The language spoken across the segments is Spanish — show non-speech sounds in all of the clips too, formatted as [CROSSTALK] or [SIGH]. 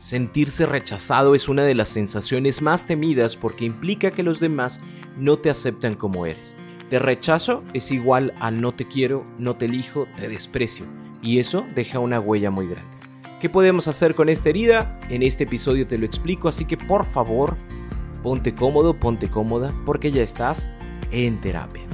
Sentirse rechazado es una de las sensaciones más temidas porque implica que los demás no te aceptan como eres. Te rechazo es igual a no te quiero, no te elijo, te desprecio. Y eso deja una huella muy grande. ¿Qué podemos hacer con esta herida? En este episodio te lo explico, así que por favor, ponte cómodo, ponte cómoda, porque ya estás en terapia.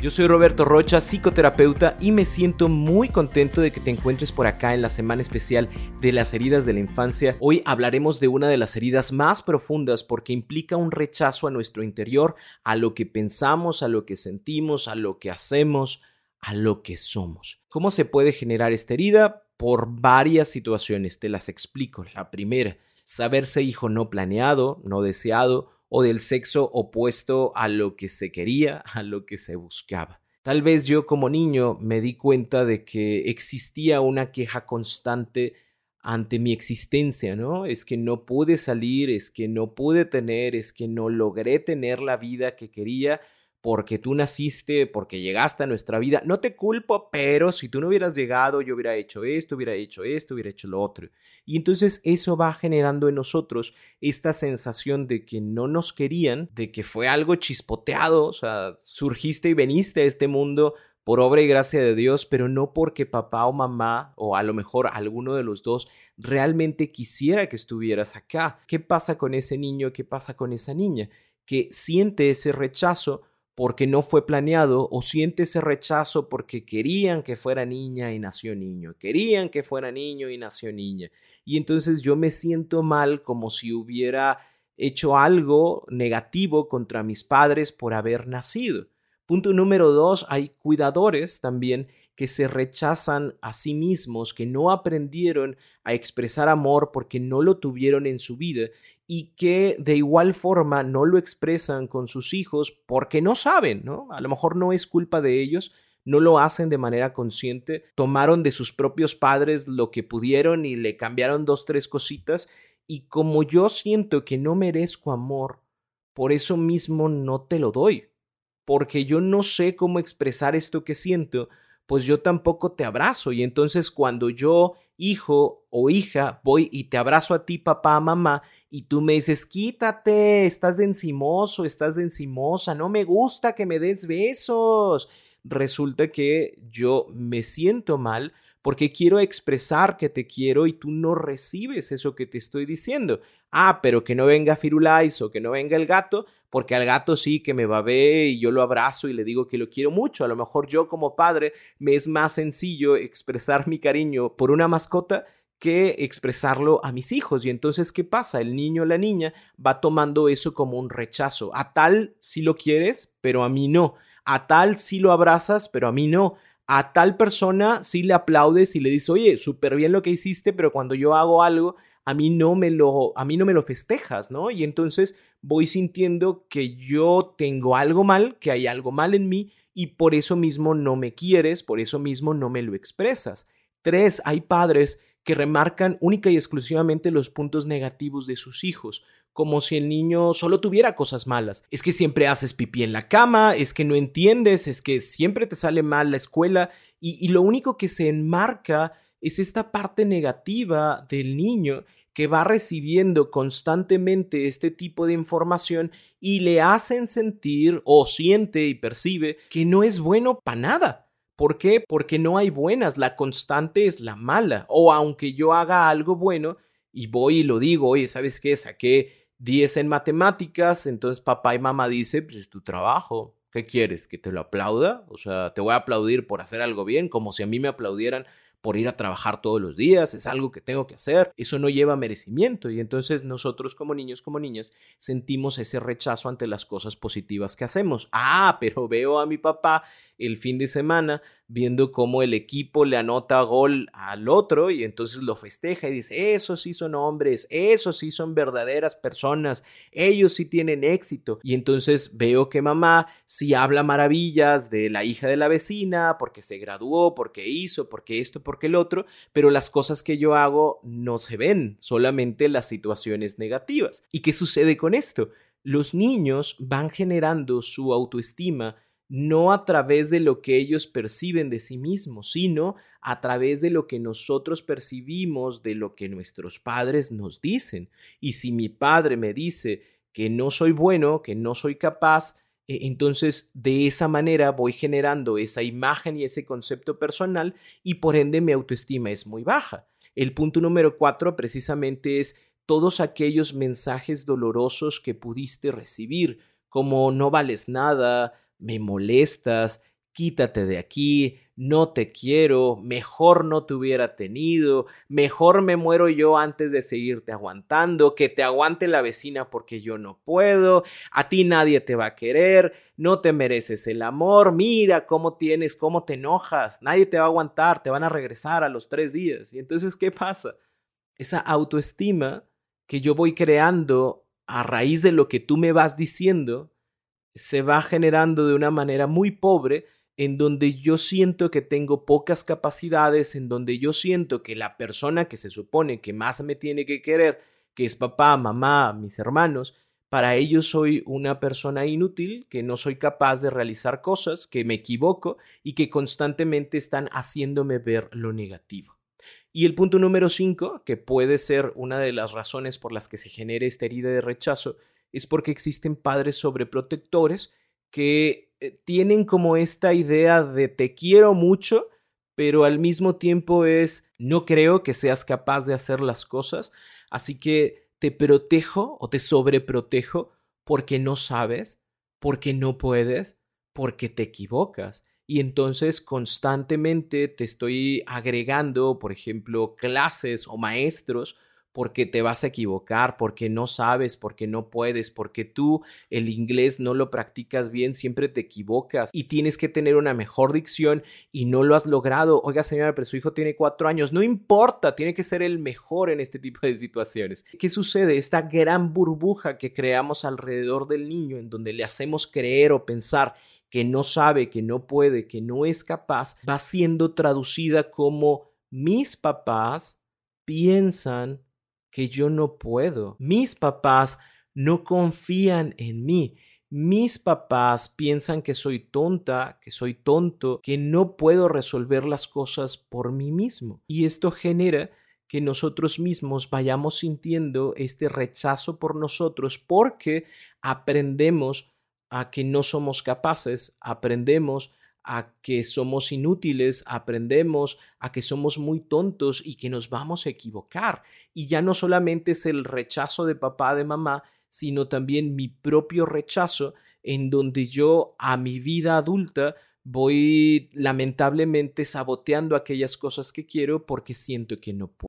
Yo soy Roberto Rocha, psicoterapeuta, y me siento muy contento de que te encuentres por acá en la semana especial de las heridas de la infancia. Hoy hablaremos de una de las heridas más profundas porque implica un rechazo a nuestro interior, a lo que pensamos, a lo que sentimos, a lo que hacemos, a lo que somos. ¿Cómo se puede generar esta herida? Por varias situaciones, te las explico. La primera, saberse hijo no planeado, no deseado, o del sexo opuesto a lo que se quería, a lo que se buscaba. Tal vez yo como niño me di cuenta de que existía una queja constante ante mi existencia, ¿no? Es que no pude salir, es que no pude tener, es que no logré tener la vida que quería porque tú naciste, porque llegaste a nuestra vida. No te culpo, pero si tú no hubieras llegado, yo hubiera hecho esto, hubiera hecho esto, hubiera hecho lo otro. Y entonces eso va generando en nosotros esta sensación de que no nos querían, de que fue algo chispoteado, o sea, surgiste y veniste a este mundo por obra y gracia de Dios, pero no porque papá o mamá, o a lo mejor alguno de los dos, realmente quisiera que estuvieras acá. ¿Qué pasa con ese niño? ¿Qué pasa con esa niña? Que siente ese rechazo porque no fue planeado o siente ese rechazo porque querían que fuera niña y nació niño, querían que fuera niño y nació niña. Y entonces yo me siento mal como si hubiera hecho algo negativo contra mis padres por haber nacido. Punto número dos, hay cuidadores también que se rechazan a sí mismos, que no aprendieron a expresar amor porque no lo tuvieron en su vida y que de igual forma no lo expresan con sus hijos porque no saben, ¿no? A lo mejor no es culpa de ellos, no lo hacen de manera consciente, tomaron de sus propios padres lo que pudieron y le cambiaron dos, tres cositas y como yo siento que no merezco amor, por eso mismo no te lo doy, porque yo no sé cómo expresar esto que siento, pues yo tampoco te abrazo. Y entonces cuando yo, hijo o hija, voy y te abrazo a ti, papá, mamá, y tú me dices, quítate, estás de encimoso, estás de encimosa, no me gusta que me des besos. Resulta que yo me siento mal porque quiero expresar que te quiero y tú no recibes eso que te estoy diciendo. Ah, pero que no venga Firulais o que no venga el gato, porque al gato sí que me ver y yo lo abrazo y le digo que lo quiero mucho. A lo mejor yo como padre me es más sencillo expresar mi cariño por una mascota que expresarlo a mis hijos. Y entonces, ¿qué pasa? El niño o la niña va tomando eso como un rechazo. A tal si lo quieres, pero a mí no. A tal si lo abrazas, pero a mí no. A tal persona si le aplaudes y le dices, oye, súper bien lo que hiciste, pero cuando yo hago algo, a mí no me lo, a mí no me lo festejas, ¿no? Y entonces voy sintiendo que yo tengo algo mal, que hay algo mal en mí y por eso mismo no me quieres, por eso mismo no me lo expresas. Tres, hay padres que remarcan única y exclusivamente los puntos negativos de sus hijos, como si el niño solo tuviera cosas malas. Es que siempre haces pipí en la cama, es que no entiendes, es que siempre te sale mal la escuela y, y lo único que se enmarca es esta parte negativa del niño que va recibiendo constantemente este tipo de información y le hacen sentir o siente y percibe que no es bueno para nada. ¿Por qué? Porque no hay buenas, la constante es la mala. O aunque yo haga algo bueno y voy y lo digo, oye, ¿sabes qué? Saqué 10 en matemáticas, entonces papá y mamá dicen, pues es tu trabajo, ¿qué quieres? ¿Que te lo aplauda? O sea, te voy a aplaudir por hacer algo bien, como si a mí me aplaudieran por ir a trabajar todos los días, es algo que tengo que hacer, eso no lleva merecimiento y entonces nosotros como niños, como niñas, sentimos ese rechazo ante las cosas positivas que hacemos. Ah, pero veo a mi papá el fin de semana viendo cómo el equipo le anota gol al otro y entonces lo festeja y dice, esos sí son hombres, esos sí son verdaderas personas, ellos sí tienen éxito. Y entonces veo que mamá sí habla maravillas de la hija de la vecina porque se graduó, porque hizo, porque esto, porque el otro, pero las cosas que yo hago no se ven, solamente las situaciones negativas. ¿Y qué sucede con esto? Los niños van generando su autoestima no a través de lo que ellos perciben de sí mismos, sino a través de lo que nosotros percibimos de lo que nuestros padres nos dicen. Y si mi padre me dice que no soy bueno, que no soy capaz, e, entonces de esa manera voy generando esa imagen y ese concepto personal y por ende mi autoestima es muy baja. El punto número cuatro precisamente es todos aquellos mensajes dolorosos que pudiste recibir, como no vales nada, me molestas, quítate de aquí, no te quiero, mejor no te hubiera tenido, mejor me muero yo antes de seguirte aguantando, que te aguante la vecina porque yo no puedo, a ti nadie te va a querer, no te mereces el amor, mira cómo tienes, cómo te enojas, nadie te va a aguantar, te van a regresar a los tres días. Y entonces, ¿qué pasa? Esa autoestima que yo voy creando a raíz de lo que tú me vas diciendo, se va generando de una manera muy pobre en donde yo siento que tengo pocas capacidades, en donde yo siento que la persona que se supone que más me tiene que querer, que es papá, mamá, mis hermanos, para ellos soy una persona inútil, que no soy capaz de realizar cosas, que me equivoco y que constantemente están haciéndome ver lo negativo. Y el punto número cinco, que puede ser una de las razones por las que se genera esta herida de rechazo, es porque existen padres sobreprotectores que eh, tienen como esta idea de te quiero mucho, pero al mismo tiempo es no creo que seas capaz de hacer las cosas, así que te protejo o te sobreprotejo porque no sabes, porque no puedes, porque te equivocas. Y entonces constantemente te estoy agregando, por ejemplo, clases o maestros porque te vas a equivocar, porque no sabes, porque no puedes, porque tú el inglés no lo practicas bien, siempre te equivocas y tienes que tener una mejor dicción y no lo has logrado. Oiga señora, pero su hijo tiene cuatro años, no importa, tiene que ser el mejor en este tipo de situaciones. ¿Qué sucede? Esta gran burbuja que creamos alrededor del niño en donde le hacemos creer o pensar que no sabe, que no puede, que no es capaz, va siendo traducida como mis papás piensan que yo no puedo. Mis papás no confían en mí. Mis papás piensan que soy tonta, que soy tonto, que no puedo resolver las cosas por mí mismo. Y esto genera que nosotros mismos vayamos sintiendo este rechazo por nosotros porque aprendemos a que no somos capaces, aprendemos a que somos inútiles, aprendemos a que somos muy tontos y que nos vamos a equivocar. Y ya no solamente es el rechazo de papá, de mamá, sino también mi propio rechazo en donde yo a mi vida adulta voy lamentablemente saboteando aquellas cosas que quiero porque siento que no puedo.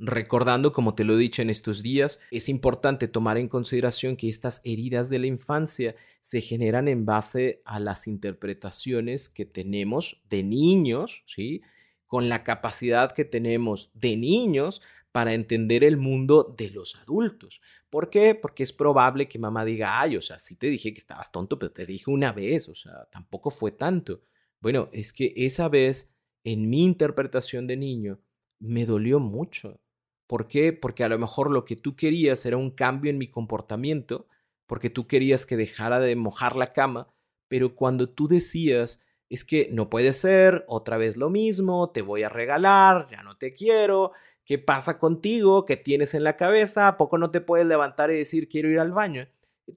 Recordando, como te lo he dicho en estos días, es importante tomar en consideración que estas heridas de la infancia se generan en base a las interpretaciones que tenemos de niños, ¿sí? Con la capacidad que tenemos de niños para entender el mundo de los adultos. ¿Por qué? Porque es probable que mamá diga, ay, o sea, sí te dije que estabas tonto, pero te dije una vez, o sea, tampoco fue tanto. Bueno, es que esa vez, en mi interpretación de niño, me dolió mucho ¿Por qué? Porque a lo mejor lo que tú querías era un cambio en mi comportamiento, porque tú querías que dejara de mojar la cama, pero cuando tú decías, es que no puede ser, otra vez lo mismo, te voy a regalar, ya no te quiero, ¿qué pasa contigo? ¿Qué tienes en la cabeza? ¿A poco no te puedes levantar y decir quiero ir al baño?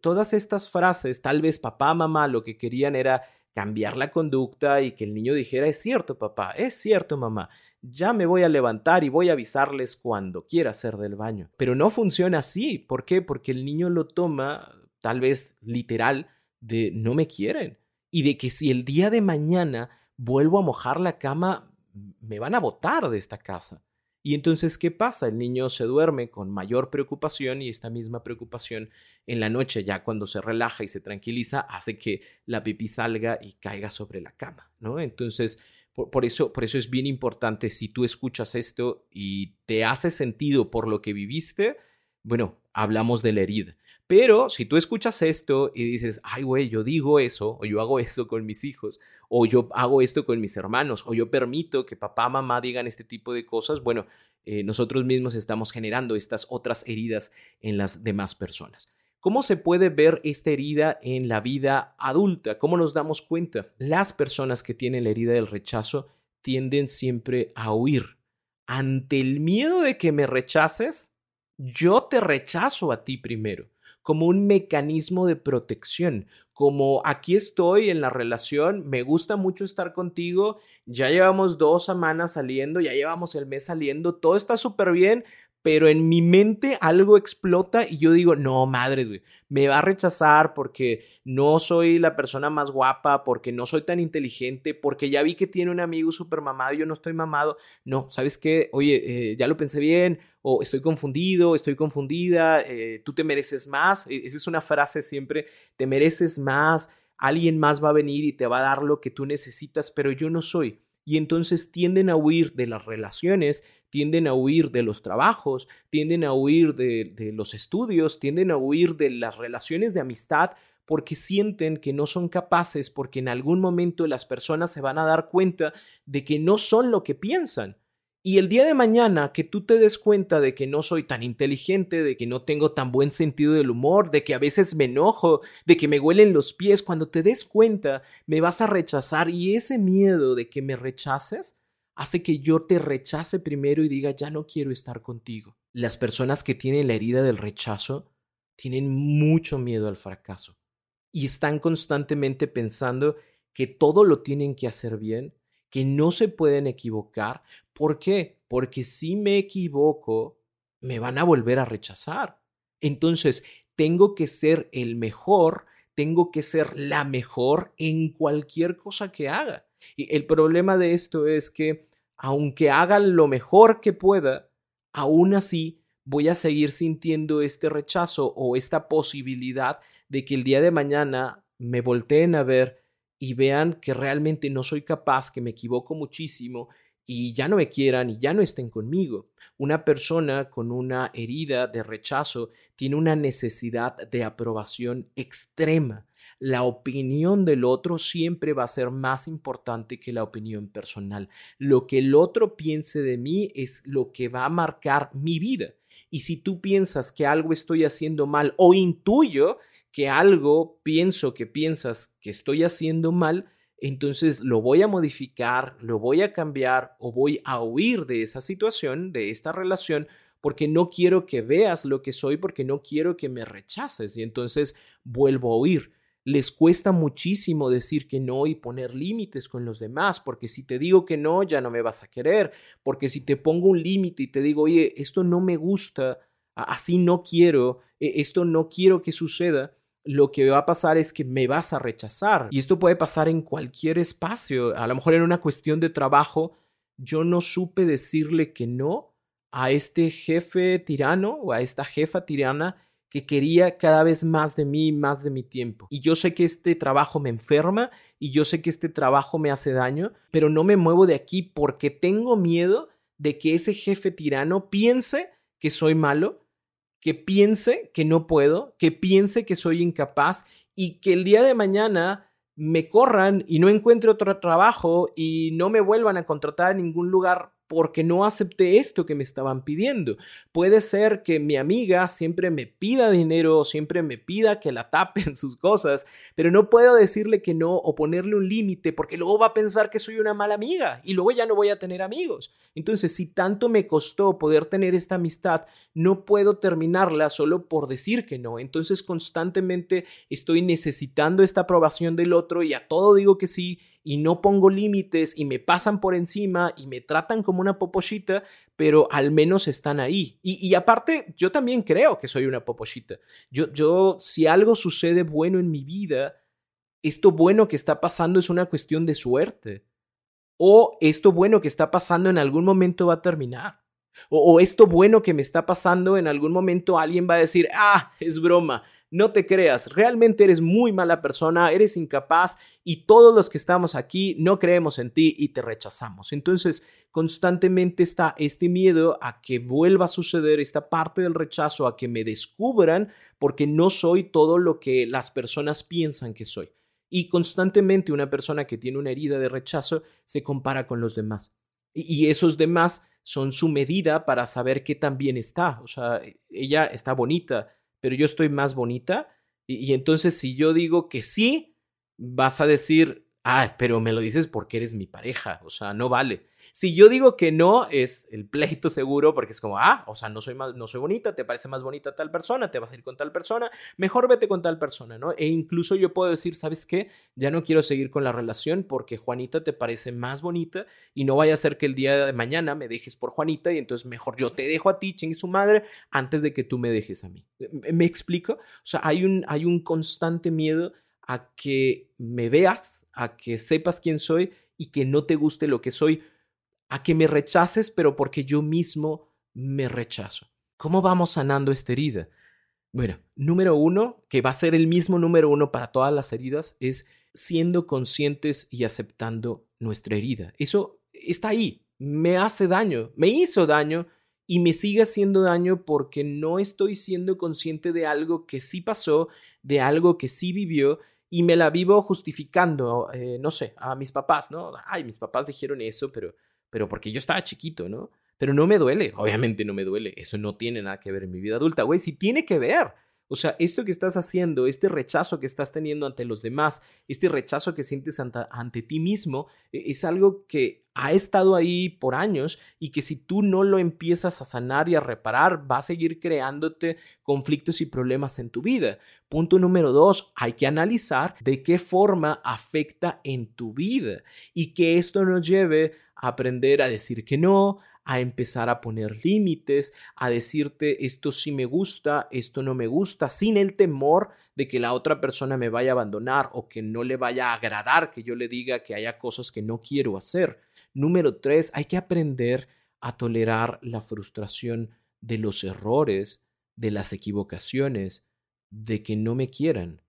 Todas estas frases, tal vez papá, mamá, lo que querían era cambiar la conducta y que el niño dijera, es cierto papá, es cierto mamá, ya me voy a levantar y voy a avisarles cuando quiera hacer del baño. Pero no funciona así. ¿Por qué? Porque el niño lo toma, tal vez literal, de no me quieren. Y de que si el día de mañana vuelvo a mojar la cama, me van a botar de esta casa. Y entonces, ¿qué pasa? El niño se duerme con mayor preocupación y esta misma preocupación en la noche, ya cuando se relaja y se tranquiliza, hace que la pipí salga y caiga sobre la cama, ¿no? Entonces, por, eso, por eso es bien importante, si tú escuchas esto y te hace sentido por lo que viviste, bueno, hablamos de la herida. Pero si tú escuchas esto y dices, ay, güey, yo digo eso, o yo hago esto con mis hijos, o yo hago esto con mis hermanos, o yo permito que papá, mamá digan este tipo de cosas, bueno, eh, nosotros mismos estamos generando estas otras heridas en las demás personas. ¿Cómo se puede ver esta herida en la vida adulta? ¿Cómo nos damos cuenta? Las personas que tienen la herida del rechazo tienden siempre a huir. Ante el miedo de que me rechaces, yo te rechazo a ti primero, como un mecanismo de protección, como aquí estoy en la relación, me gusta mucho estar contigo, ya llevamos dos semanas saliendo, ya llevamos el mes saliendo, todo está súper bien, pero en mi mente algo explota y yo digo, no, madre, güey, me va a rechazar porque no soy la persona más guapa, porque no soy tan inteligente, porque ya vi que tiene un amigo súper mamado y yo no estoy mamado. No, ¿sabes qué? Oye, eh, ya lo pensé bien, o estoy confundido, estoy confundida, eh, tú te mereces más. E, esa es una frase siempre, te mereces más, alguien más va a venir y te va a dar lo que tú necesitas, pero yo no soy. Y entonces tienden a huir de las relaciones tienden a huir de los trabajos, tienden a huir de, los estudios, tienden a huir de las relaciones de amistad porque sienten que no son capaces, porque en algún momento las personas se van a dar cuenta de que no son lo que piensan. Y el día de mañana que tú te des cuenta de que no soy tan inteligente, de que no tengo tan buen sentido del humor, de que a veces me enojo, de que me huelen los pies, cuando te des cuenta me vas a rechazar y ese miedo de que me rechaces hace que yo te rechace primero y diga, ya no quiero estar contigo. Las personas que tienen la herida del rechazo tienen mucho miedo al fracaso y están constantemente pensando que todo lo tienen que hacer bien, que no se pueden equivocar. ¿Por qué? Porque si me equivoco, me van a volver a rechazar. Entonces, tengo que ser el mejor, tengo que ser la mejor en cualquier cosa que haga. Y el problema de esto es que, aunque haga lo mejor que pueda, aún así voy a seguir sintiendo este rechazo o esta posibilidad de que el día de mañana me volteen a ver y vean que realmente no soy capaz, que me equivoco muchísimo y ya no me quieran y ya no estén conmigo. Una persona con una herida de rechazo tiene una necesidad de aprobación extrema la opinión del otro siempre va a ser más importante que la opinión personal. Lo que el otro piense de mí es lo que va a marcar mi vida. Y si tú piensas que algo estoy haciendo mal o intuyo que algo pienso que piensas que estoy haciendo mal, entonces lo voy a modificar, lo voy a cambiar o voy a huir de esa situación, de esta relación, porque no quiero que veas lo que soy, porque no quiero que me rechaces y entonces vuelvo a huir. Les cuesta muchísimo decir que no y poner límites con los demás, porque si te digo que no, ya no me vas a querer, porque si te pongo un límite y te digo, oye, esto no me gusta, así no quiero, e, esto no quiero que suceda, lo que va a pasar es que me vas a rechazar. Y esto puede pasar en cualquier espacio. A lo mejor en una cuestión de trabajo, yo no supe decirle que no a este jefe tirano o a esta jefa tirana que quería cada vez más de mí, más de mi tiempo. Y yo sé que este trabajo me enferma y yo sé que este trabajo me hace daño, pero no me muevo de aquí porque tengo miedo de que ese jefe tirano piense que soy malo, que piense que no puedo, que piense que soy incapaz y que el día de mañana me corran y no encuentre otro trabajo y no me vuelvan a contratar en ningún lugar porque no acepté esto que me estaban pidiendo. Puede ser que mi amiga siempre me pida dinero, siempre me pida que la tapen [LAUGHS] sus cosas, pero no puedo decirle que no o ponerle un límite porque luego va a pensar que soy una mala amiga y luego ya no voy a tener amigos. Entonces, si tanto me costó poder tener esta amistad, no puedo terminarla solo por decir que no. Entonces, constantemente estoy necesitando esta aprobación del otro y a todo digo que sí y no pongo límites y me pasan por encima y me tratan como una popochita, pero al menos están ahí. Y, aparte, yo también creo que soy una popochita. Yo, yo, si algo sucede bueno en mi vida, esto bueno que está pasando es una cuestión de suerte. O esto bueno que está pasando en algún momento va a terminar. O, o esto bueno que me está pasando en algún momento alguien va a decir, ah, es broma no te creas, realmente eres muy mala persona, eres incapaz y todos los que estamos aquí no creemos en ti y te rechazamos. Entonces, constantemente está este miedo a que vuelva a suceder esta parte del rechazo, a que me descubran porque no soy todo lo que las personas piensan que soy. Y constantemente una persona que tiene una herida de rechazo se compara con los demás. Y esos demás son su medida para saber qué tan bien está. O sea, ella está bonita, pero yo estoy más bonita. Y, entonces si yo digo que sí, vas a decir, ah, pero me lo dices porque eres mi pareja, o sea, no vale. Si yo digo que no, es el pleito seguro porque es como, ah, o sea, no soy, más, no soy bonita, te parece más bonita tal persona, te vas a ir con tal persona, mejor vete con tal persona, ¿no? E incluso yo puedo decir, ¿sabes qué? Ya no quiero seguir con la relación porque Juanita te parece más bonita y no vaya a ser que el día de mañana me dejes por Juanita y entonces mejor yo te dejo a ti, chingue su madre, antes de que tú me dejes a mí. ¿Me explico? O sea, hay un, hay un constante miedo a que me veas, a que sepas quién soy y que no te guste lo que soy a que me rechaces, pero porque yo mismo me rechazo. ¿Cómo vamos sanando esta herida? Bueno, número uno, que va a ser el mismo número uno para todas las heridas, es siendo conscientes y aceptando nuestra herida. Eso está ahí, me hace daño, me hizo daño y me sigue haciendo daño porque no estoy siendo consciente de algo que sí pasó, de algo que sí vivió y me la vivo justificando, eh, no sé, a mis papás, ¿no? Ay, mis papás dijeron eso, pero pero porque yo estaba chiquito, ¿no? Pero no me duele, obviamente no me duele, eso no tiene nada que ver en mi vida adulta, güey, sí tiene que ver. O sea, esto que estás haciendo, este rechazo que estás teniendo ante los demás, este rechazo que sientes ante, ti mismo, e, es algo que ha estado ahí por años y que si tú no lo empiezas a sanar y a reparar, va a seguir creándote conflictos y problemas en tu vida. Punto número dos, hay que analizar de qué forma afecta en tu vida y que esto nos lleve a aprender a decir que no, a empezar a poner límites, a decirte esto sí me gusta, esto no me gusta, sin el temor de que la otra persona me vaya a abandonar o que no le vaya a agradar que yo le diga que haya cosas que no quiero hacer. Número tres, hay que aprender a tolerar la frustración de los errores, de las equivocaciones, de que no me quieran.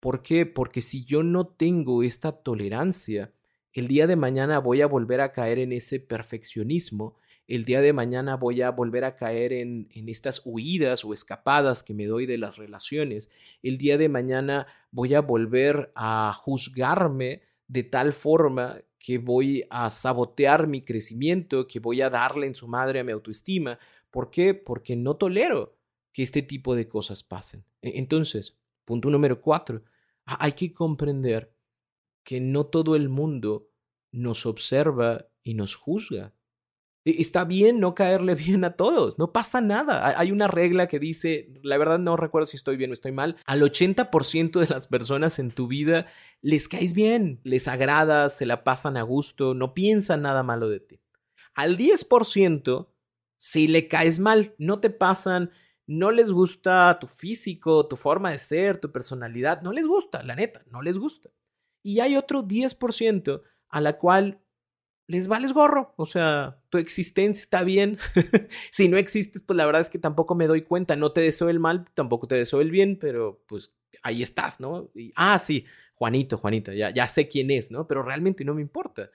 ¿Por qué? Porque si yo no tengo esta tolerancia, el día de mañana voy a volver a caer en ese perfeccionismo, el día de mañana voy a volver a caer en, en, estas huidas o escapadas que me doy de las relaciones, el día de mañana voy a volver a juzgarme de tal forma que voy a sabotear mi crecimiento, que voy a darle en su madre a mi autoestima. ¿Por qué? Porque no tolero que este tipo de cosas pasen. E, entonces, punto número cuatro, hay que comprender que no todo el mundo nos observa y nos juzga. Está bien no caerle [LAUGHS] bien a todos, no pasa nada. Hay una regla que dice, la verdad no recuerdo si estoy bien o estoy mal, al 80% de las personas en tu vida les caes bien, les agradas, se la pasan a gusto, no piensan nada malo de ti. Al 10%, si le caes mal, no te pasan, no les gusta tu físico, tu forma de ser, tu personalidad, no les gusta, la neta, no les gusta. Y hay otro 10% a la cual les vales gorro. O sea, tu existencia está bien. [LAUGHS] si no existes, pues la verdad es que tampoco me doy cuenta. No te deseo el mal, tampoco te deseo el bien, pero pues ahí estás, ¿no? Ah, sí, Juanito, Juanita, ya, ya sé quién es, ¿no? Pero realmente no me importa.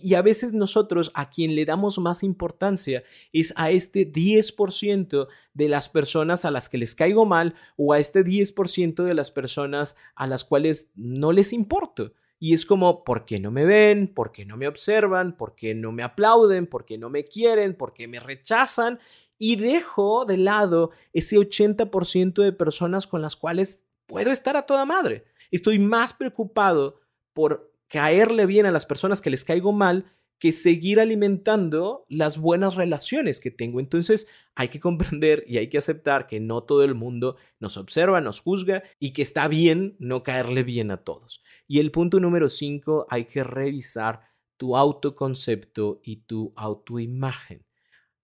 Y, a veces nosotros a quien le damos más importancia es a este 10% de las personas a las que les caigo mal o a este 10% de las personas a las cuales no les importo. Y es como, ¿por qué no me ven? ¿Por qué no me observan? ¿Por qué no me aplauden? ¿Por qué no me quieren? ¿Por qué me rechazan? Y dejo de lado ese 80% de personas con las cuales puedo estar a toda madre. Estoy más preocupado por caerle bien a las personas que les caigo mal que seguir alimentando las buenas relaciones que tengo. Entonces hay que comprender y hay que aceptar que no todo el mundo nos observa, nos juzga y que está bien no caerle bien a todos. Y el punto número cinco, hay que revisar tu autoconcepto y tu autoimagen.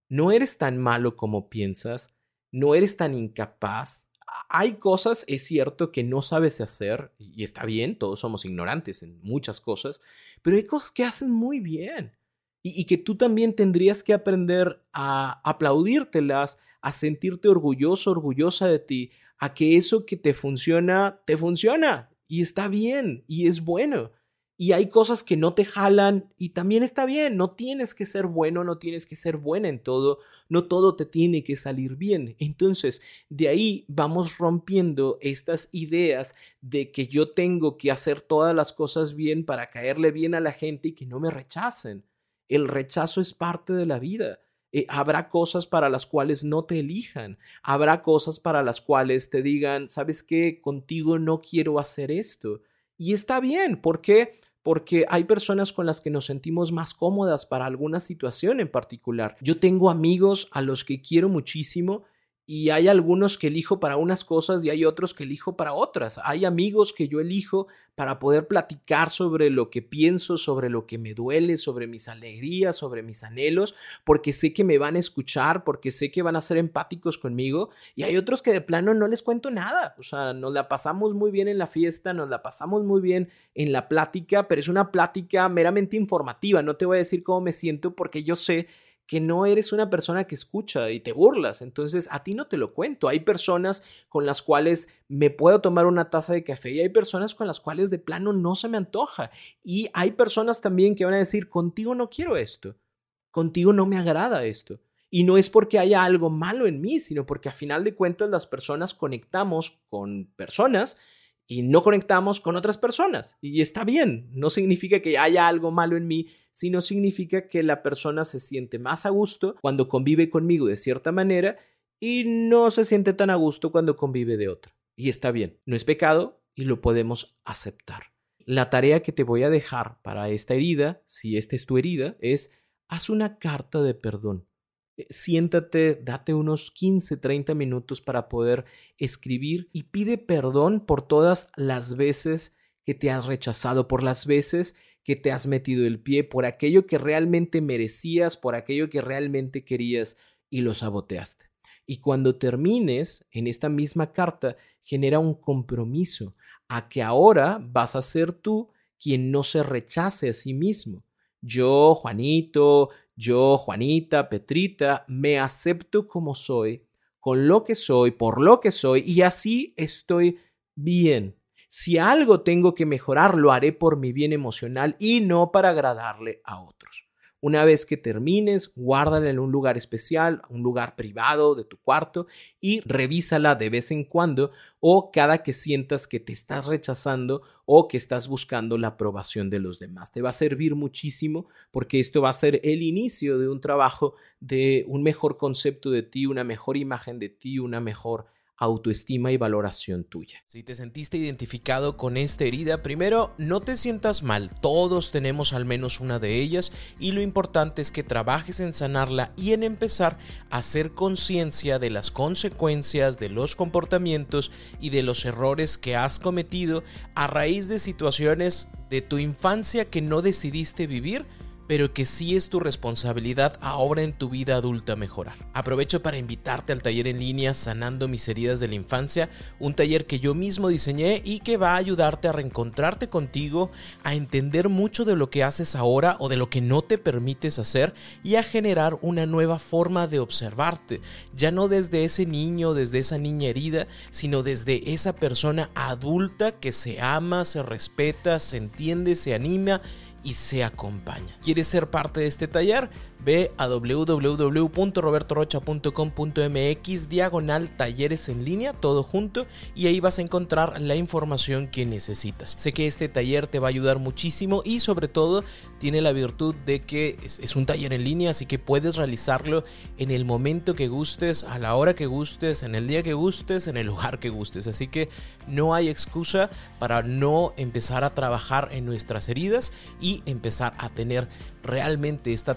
No eres tan malo como piensas, no eres tan incapaz. Hay cosas, es cierto, que no sabes hacer y está bien, todos somos ignorantes en muchas cosas, pero hay cosas que hacen muy bien y, que tú también tendrías que aprender a aplaudírtelas, a sentirte orgulloso, orgullosa de ti, a que eso que te funciona, te funciona y está bien y es bueno. Y hay cosas que no te jalan y también está bien, no tienes que ser bueno, no tienes que ser buena en todo, no todo te tiene que salir bien. Entonces, de ahí vamos rompiendo estas ideas de que yo tengo que hacer todas las cosas bien para caerle bien a la gente y que no me rechacen. El rechazo es parte de la vida. Eh, habrá cosas para las cuales no te elijan. Habrá cosas para las cuales te digan, ¿sabes qué? Contigo no quiero hacer esto. Y está bien. ¿Por qué? Porque hay personas con las que nos sentimos más cómodas para alguna situación en particular. Yo tengo amigos a los que quiero muchísimo y hay algunos que elijo para unas cosas y hay otros que elijo para otras. Hay amigos que yo elijo para poder platicar sobre lo que pienso, sobre lo que me duele, sobre mis alegrías, sobre mis anhelos, porque sé que me van a escuchar, porque sé que van a ser empáticos conmigo. Y hay otros que de plano no les cuento nada. O sea, nos la pasamos muy bien en la fiesta, nos la pasamos muy bien en la plática, pero es una plática meramente informativa. No te voy a decir cómo me siento porque yo sé que no eres una persona que escucha y te burlas. Entonces, a ti no te lo cuento. Hay personas con las cuales me puedo tomar una taza de café y hay personas con las cuales de plano no se me antoja. Y hay personas también que van a decir, contigo no quiero esto. Contigo no me agrada esto. Y no es porque haya algo malo en mí, sino porque a final de cuentas las personas conectamos con personas y no conectamos con otras personas. Y está bien, no significa que haya algo malo en mí, sino significa que la persona se siente más a gusto cuando convive conmigo de cierta manera y no se siente tan a gusto cuando convive de otra. Y está bien, no es pecado y lo podemos aceptar. La tarea que te voy a dejar para esta herida, si esta es tu herida, es haz una carta de perdón. Eh, siéntate, date unos 15, 30 minutos para poder escribir y pide perdón por todas las veces que te has rechazado, por las veces que te has metido el pie, por aquello que realmente merecías, por aquello que realmente querías y lo saboteaste. Y cuando termines en esta misma carta, genera un compromiso a que ahora vas a ser tú quien no se rechace a sí mismo. Yo, Juanito, yo, Juanita, Petrita, me acepto como soy, con lo que soy, por lo que soy, y así estoy bien. Si algo tengo que mejorar, lo haré por mi bien emocional y no para agradarle a otros. Una vez que termines, guárdala en un lugar especial, un lugar privado de tu cuarto y revísala de vez en cuando o cada que sientas que te estás rechazando o que estás buscando la aprobación de los demás. Te va a servir muchísimo porque esto va a ser el inicio de un trabajo de un mejor concepto de ti, una mejor imagen de ti, una mejor autoestima y valoración tuya. Si te sentiste identificado con esta herida, primero no te sientas mal, todos tenemos al menos una de ellas y lo importante es que trabajes en sanarla y en empezar a hacer conciencia de las consecuencias de los comportamientos y de los errores que has cometido a raíz de situaciones de tu infancia que no decidiste vivir pero que sí es tu responsabilidad ahora en tu vida adulta mejorar. Aprovecho para invitarte al taller en línea Sanando mis heridas de la infancia, un taller que yo mismo diseñé y que va a ayudarte a reencontrarte contigo, a entender mucho de lo que haces ahora o de lo que no te permites hacer y a generar una nueva forma de observarte, ya no desde ese niño, desde esa niña herida, sino desde esa persona adulta que se ama, se respeta, se entiende, se anima y se acompaña. ¿Quieres ser parte de este taller? Ve a www.robertorocha.com.mx diagonal talleres en línea, todo junto, y ahí vas a encontrar la información que necesitas. Sé que este taller te va a ayudar muchísimo y sobre todo tiene la virtud de que es, un taller en línea, así que puedes realizarlo en el momento que gustes, a la hora que gustes, en el día que gustes, en el lugar que gustes. Así que no hay excusa para no empezar a trabajar en nuestras heridas y empezar a tener realmente esta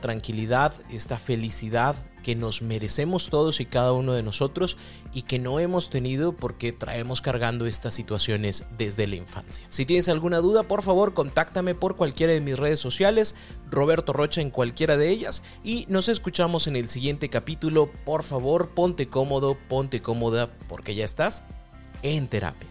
esta felicidad que nos merecemos todos y cada uno de nosotros y que no hemos tenido porque traemos cargando estas situaciones desde la infancia. Si tienes alguna duda, por favor, contáctame por cualquiera de mis redes sociales, Roberto Rocha en cualquiera de ellas y nos escuchamos en el siguiente capítulo. Por favor, ponte cómodo, ponte cómoda porque ya estás en terapia.